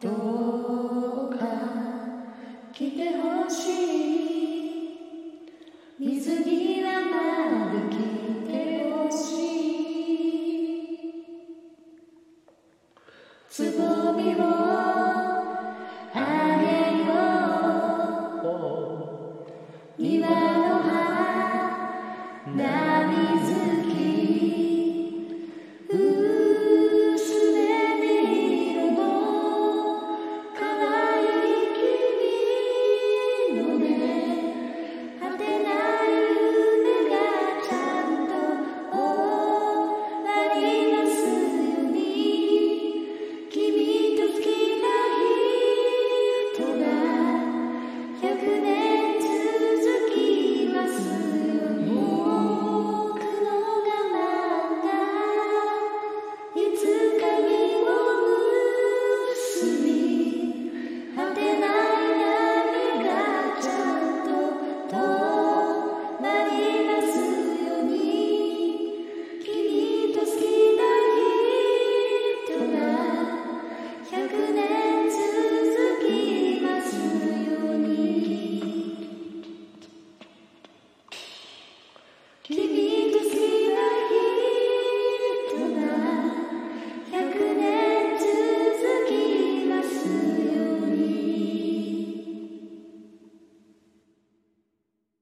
どうか来てほしい。つぼみをあげよう。庭の花